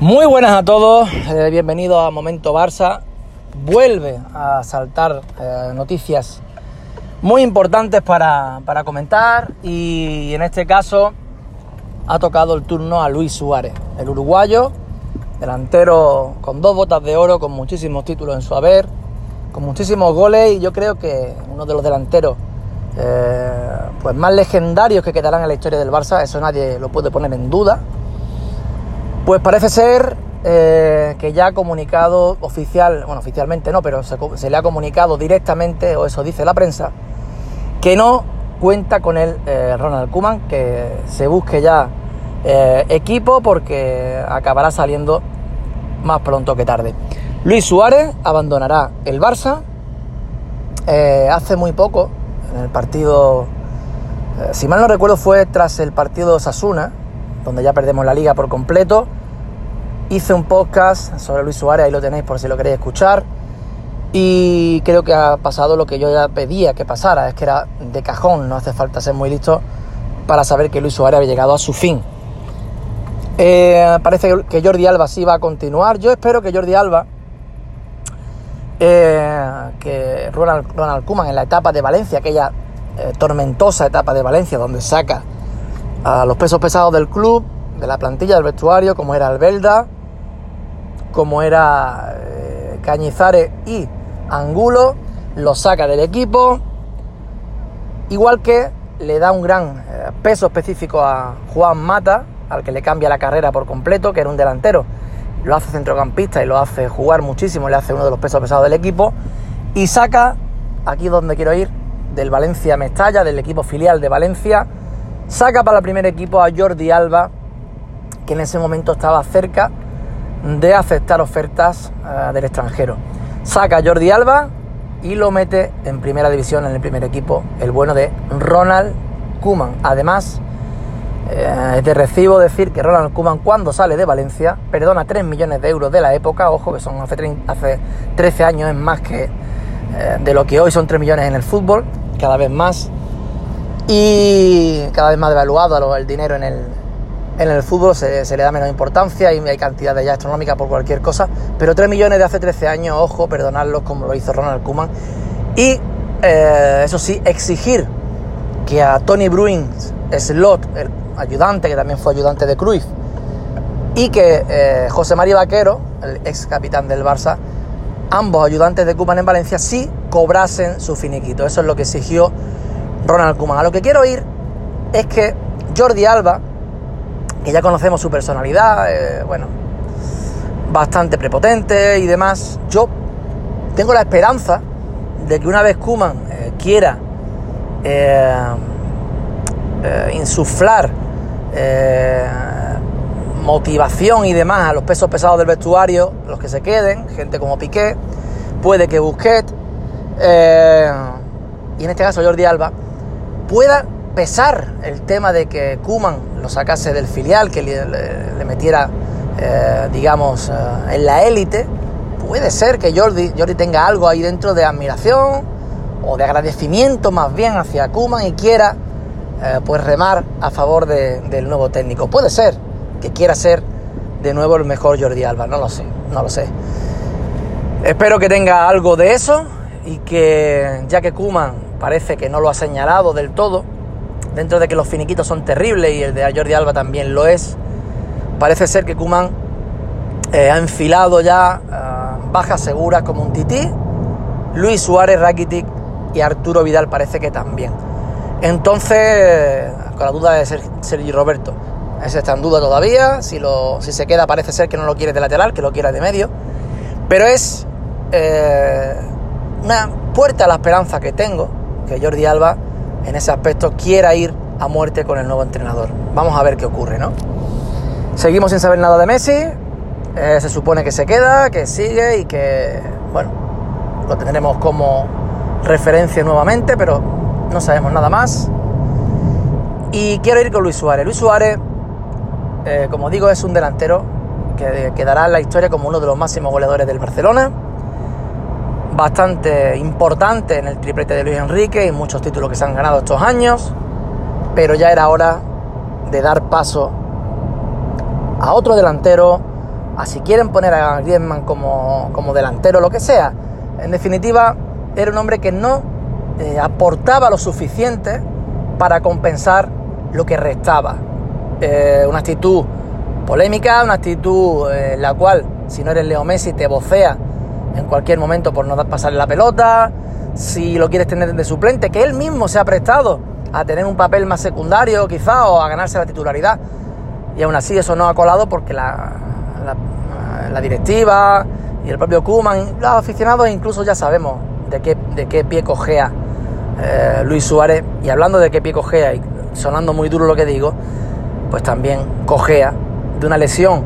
Muy buenas a todos, eh, bienvenidos a Momento Barça. Vuelve a saltar eh, noticias muy importantes para, para comentar y en este caso ha tocado el turno a Luis Suárez, el uruguayo, delantero con dos botas de oro, con muchísimos títulos en su haber, con muchísimos goles y yo creo que uno de los delanteros eh, pues más legendarios que quedarán en la historia del Barça, eso nadie lo puede poner en duda. Pues parece ser eh, que ya ha comunicado oficial, bueno, oficialmente no, pero se, le ha comunicado directamente, o eso dice la prensa, que no cuenta con él eh, Ronald Kuman, que se busque ya eh, equipo porque acabará saliendo más pronto que tarde. Luis Suárez abandonará el Barça. hace muy poco, en el partido, si mal no recuerdo, fue tras el partido de Sasuna, donde ya perdemos la liga por completo. Hice un podcast sobre Luis Suárez, ahí lo tenéis por si lo queréis escuchar. Y creo que ha pasado lo que yo ya pedía que pasara, es que era de cajón, no hace falta ser muy listo para saber que Luis Suárez había llegado a su fin. Eh, parece que Jordi Alba sí va a continuar. Yo espero que Jordi Alba, eh, que Ronald, Ronald Koeman en la etapa de Valencia, aquella eh, tormentosa etapa de Valencia, donde saca a los pesos pesados del club, de la plantilla del vestuario, como era Albelda, como era eh, Cañizares y Angulo, lo saca del equipo, igual que le da un gran eh, peso específico a Juan Mata, al que le cambia la carrera por completo, que era un delantero, lo hace centrocampista y lo hace jugar muchísimo, le hace uno de los pesos pesados del equipo, y saca, aquí donde quiero ir, del Valencia Mestalla, del equipo filial de Valencia, saca para el primer equipo a Jordi Alba, que en ese momento estaba cerca de aceptar ofertas uh, del extranjero. Saca a Jordi Alba y lo mete en primera división en el primer equipo, el bueno de Ronald Kuman. Además, eh, es de recibo decir que Ronald Kuman cuando sale de Valencia perdona 3 millones de euros de la época, ojo que son hace, 30, hace 13 años, es más que eh, de lo que hoy son 3 millones en el fútbol, cada vez más, y cada vez más devaluado el dinero en el, en el fútbol se, le da menos importancia y hay cantidades ya astronómicas por cualquier cosa, pero 3 millones de hace 13 años, ojo, perdonarlos como lo hizo Ronald Koeman. Y eh, eso sí, exigir que a Tony Bruin Slot, el ayudante, que también fue ayudante de Cruyff, y que eh, José María Vaquero, el ex capitán del Barça, ambos ayudantes de Koeman en Valencia, sí cobrasen su finiquito. Eso es lo que exigió Ronald Koeman. A lo que quiero ir es que Jordi Alba, que ya conocemos su personalidad, eh, bueno, bastante prepotente y demás. Yo tengo la esperanza de que una vez Kuman eh, quiera eh, insuflar motivación y demás a los pesos pesados del vestuario, los que se queden, gente como Piqué, puede que Busquets, y en este caso Jordi Alba, pueda pesar el tema de que Kuman lo sacase del filial, que le, metiera, eh, digamos, eh, en la élite, puede ser que Jordi, Jordi tenga algo ahí dentro de admiración o de agradecimiento más bien hacia Kuman y quiera eh, pues remar a favor de, del nuevo técnico. Puede ser que quiera ser de nuevo el mejor Jordi Alba, no lo sé, no lo sé. Espero que tenga algo de eso y que ya que Kuman parece que no lo ha señalado del todo, dentro de que los finiquitos son terribles y el de Jordi Alba también lo es, parece ser que Kuman eh, ha enfilado ya uh, bajas seguras como un tití, Luis Suárez, Rakitic y Arturo Vidal parece que también. Entonces, con la duda de Sergi Roberto, ese está en duda todavía, si, lo, si se queda parece ser que no lo quiere de lateral, que lo quiera de medio, pero es eh, una puerta a la esperanza que tengo, que Jordi Alba en ese aspecto quiera ir a muerte con el nuevo entrenador. Vamos a ver qué ocurre, ¿no? Seguimos sin saber nada de Messi. Eh, se supone que se queda, que sigue y que, bueno, lo tendremos como referencia nuevamente, pero no sabemos nada más. Y quiero ir con Luis Suárez. Luis Suárez, eh, como digo, es un delantero que quedará en la historia como uno de los máximos goleadores del Barcelona bastante importante en el triplete de Luis Enrique y muchos títulos que se han ganado estos años, pero ya era hora de dar paso a otro delantero, a si quieren poner a Griezmann como, como delantero, lo que sea. En definitiva, era un hombre que no eh, aportaba lo suficiente para compensar lo que restaba. Eh, una actitud polémica, una actitud eh, en la cual, si no eres Leo Messi, te vocea en cualquier momento por no pasarle la pelota, si lo quieres tener de suplente, que él mismo se ha prestado a tener un papel más secundario quizá o a ganarse la titularidad. Y aún así eso no ha colado porque la, la, directiva y el propio Kuman, los aficionados incluso ya sabemos de qué, de qué pie cojea eh, Luis Suárez. Y hablando de qué pie cojea y sonando muy duro lo que digo, pues también cojea de una lesión,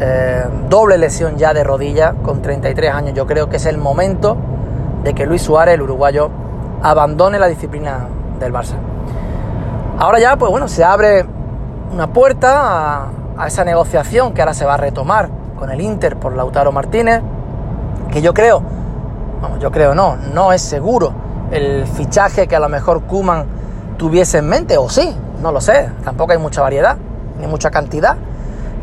eh, doble lesión ya de rodilla con 33 años. Yo creo que es el momento de que Luis Suárez, el uruguayo, abandone la disciplina del Barça. Ahora ya, pues bueno, se abre una puerta a, esa negociación que ahora se va a retomar con el Inter por Lautaro Martínez, que yo creo, bueno, yo creo no, no es seguro el fichaje que a lo mejor Kuman tuviese en mente, o sí, no lo sé, tampoco hay mucha variedad, ni mucha cantidad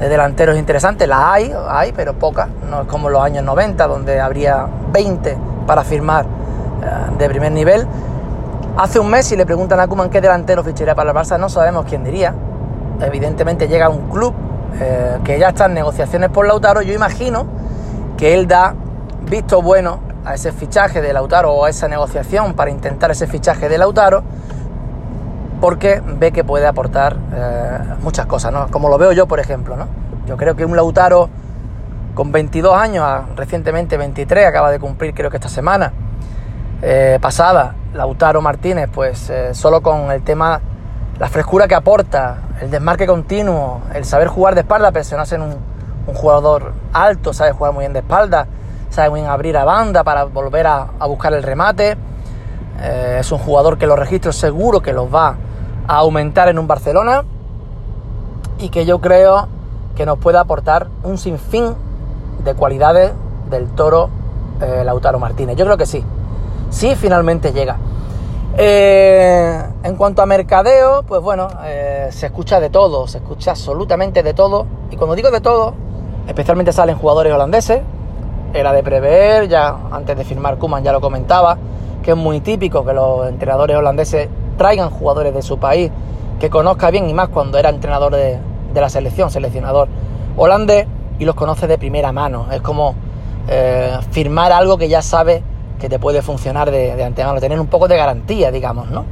de delanteros interesantes, la hay, hay, pero pocas, no es como los años 90, donde habría 20 para firmar eh, de primer nivel. Hace un mes, si le preguntan a Kuman qué delantero ficharía para el Barça, no sabemos quién diría. Evidentemente llega un club eh, que ya está en negociaciones por Lautaro. Yo imagino que él da visto bueno a ese fichaje de Lautaro o a esa negociación para intentar ese fichaje de Lautaro porque ve que puede aportar eh, muchas cosas, ¿no? Como lo veo yo, por ejemplo, ¿no? Yo creo que un Lautaro con 22 años, recientemente 23, acaba de cumplir creo que esta semana eh, pasada, Lautaro Martínez, pues eh, solo con el tema, la frescura que aporta, el desmarque continuo, el saber jugar de espalda, presionarse en un, un jugador alto, sabe jugar muy bien de espalda, sabe muy bien abrir a banda para volver a, buscar el remate. Es un jugador que los registros seguro que los va aumentar en un Barcelona y que yo creo que nos puede aportar un sinfín de cualidades del toro Lautaro Martínez. Yo creo que sí si finalmente llega. Eh, en cuanto a mercadeo, pues bueno, eh, se escucha de todo, se escucha absolutamente de todo. Y cuando digo de todo, especialmente salen jugadores holandeses. Era de prever, ya antes de firmar Kuman ya lo comentaba, que es muy típico que los entrenadores holandeses traigan jugadores de su país, que conozca bien y más cuando era entrenador de, la selección, seleccionador holandés, y los conoce de primera mano. Es como eh, firmar algo que ya sabe que te puede funcionar de, de, antemano, tener un poco de garantía, digamos, ¿no?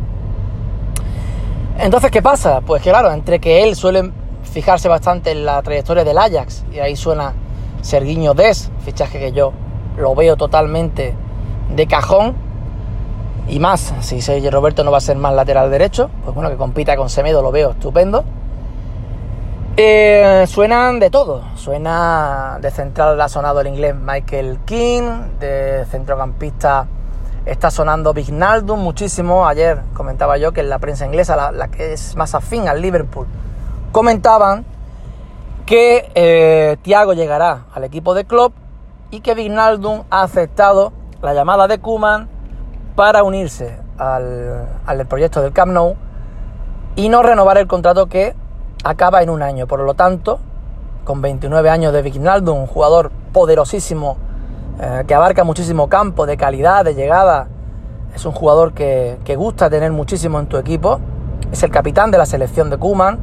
Entonces, ¿qué pasa? Pues que claro, entre que él suele fijarse bastante en la trayectoria del Ajax, y ahí suena Serguiño Des, fichaje que yo lo veo totalmente de cajón, y más, si Sergio Roberto no va a ser más lateral derecho, pues bueno, que compita con Semedo lo veo estupendo. Eh, suenan de todo. Suena de central ha sonado el inglés Michael King, de centrocampista está sonando Vignaldum muchísimo. Ayer comentaba yo que en la prensa inglesa, la, que es más afín al Liverpool, comentaban que eh, Thiago llegará al equipo de Klopp y que Vignaldum ha aceptado la llamada de Kuman para unirse al, al proyecto del Camp Nou y no renovar el contrato que acaba en un año. Por lo tanto, con 29 años de Vignaldo, un jugador poderosísimo eh, que abarca muchísimo campo, de calidad, de llegada, es un jugador que, gusta tener muchísimo en tu equipo. Es el capitán de la selección de Kuman.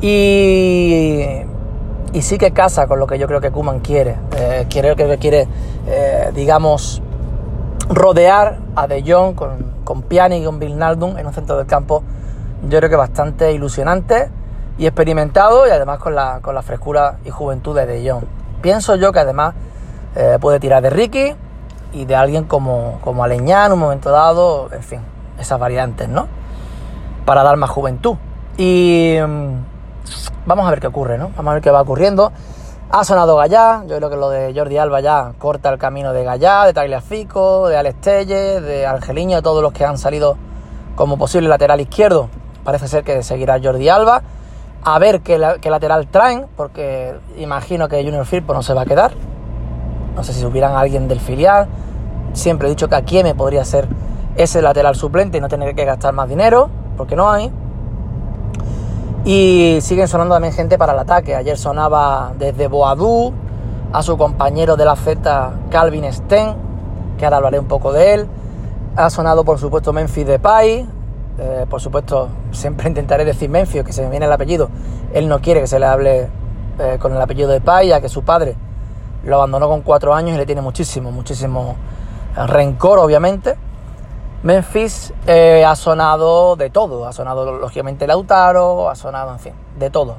Y, y sí que casa con lo que yo creo que Kuman quiere. Eh, que quiere, eh, digamos, rodear a De Jong con, con Piani y con Vignaldum en un centro del campo. Yo creo que bastante ilusionante y experimentado y además con la, con la frescura y juventud de De Jong. Pienso yo que además eh, puede tirar de Ricky y de alguien como, como Aleñán en un momento dado, en fin, esas variantes, ¿no? Para dar más juventud. Y mm, vamos a ver qué ocurre, ¿no? Vamos a ver qué va ocurriendo. Ha sonado Gallá, yo creo que lo de Jordi Alba ya corta el camino de Gallá, de Tagliafico, de Alex Telle, de Angeliño, de todos los que han salido como posible lateral izquierdo. Parece ser que seguirá Jordi Alba a ver qué, lateral traen, porque imagino que Junior Firpo no se va a quedar. No sé si supieran a alguien del filial. Siempre he dicho que aquí me podría ser ese lateral suplente y no tener que gastar más dinero, porque no hay. Y siguen sonando también gente para el ataque. Ayer sonaba desde Boadú a su compañero de la Z, Calvin Sten, que ahora hablaré un poco de él. Ha sonado, por supuesto, Memphis Depay. Eh, por supuesto, siempre intentaré decir Memphis, que se me viene el apellido. Él no quiere que se le hable eh, con el apellido de Pay, ya que su padre lo abandonó con cuatro años y le tiene muchísimo, muchísimo rencor, obviamente. Memphis eh, ha sonado de todo, ha sonado lógicamente Lautaro, ha sonado, en fin, de todo.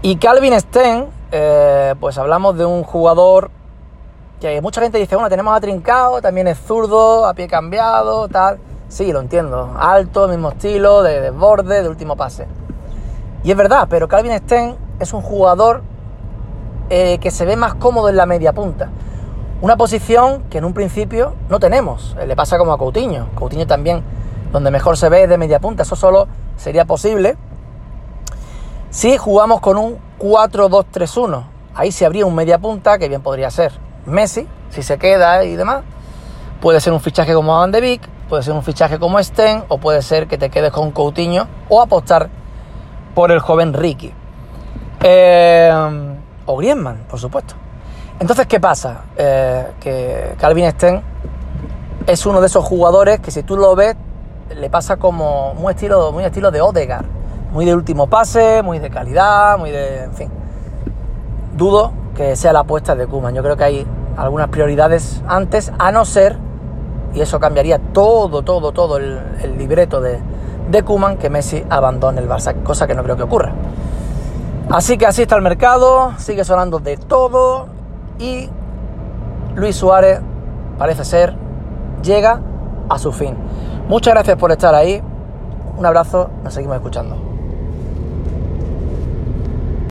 Y Calvin Sten, eh, pues hablamos de un jugador que mucha gente dice, bueno, tenemos a Trincao, también es zurdo, a pie cambiado, tal. Sí, lo entiendo, alto, mismo estilo, de desborde, de último pase. Y es verdad, pero Calvin Sten es un jugador eh, que se ve más cómodo en la media punta. Una posición que en un principio no tenemos. Eh, le pasa como a Coutinho. Coutinho también, donde mejor se ve es de media punta. Eso solo sería posible si jugamos con un 4-2-3-1. Ahí se habría un media punta, que bien podría ser Messi, si se queda y demás. Puede ser un fichaje como Van de Beek, puede ser un fichaje como Sten, o puede ser que te quedes con Coutinho o apostar por el joven Ricky. Eh, o Griezmann, por supuesto. Entonces, ¿qué pasa? Eh, que Calvin Sten es uno de esos jugadores que si tú lo ves, le pasa como muy estilo, muy estilo de Odegaard. Muy de último pase, muy de calidad, muy de... en fin. Dudo que sea la apuesta de Kuman. Yo creo que hay algunas prioridades antes, a no ser, y eso cambiaría todo, todo, todo el, libreto de, de Kuman, que Messi abandone el Barça, cosa que no creo que ocurra. Así que así está el mercado, sigue sonando de todo y Luis Suárez parece ser llega a su fin. Muchas gracias por estar ahí. Un abrazo, nos seguimos escuchando.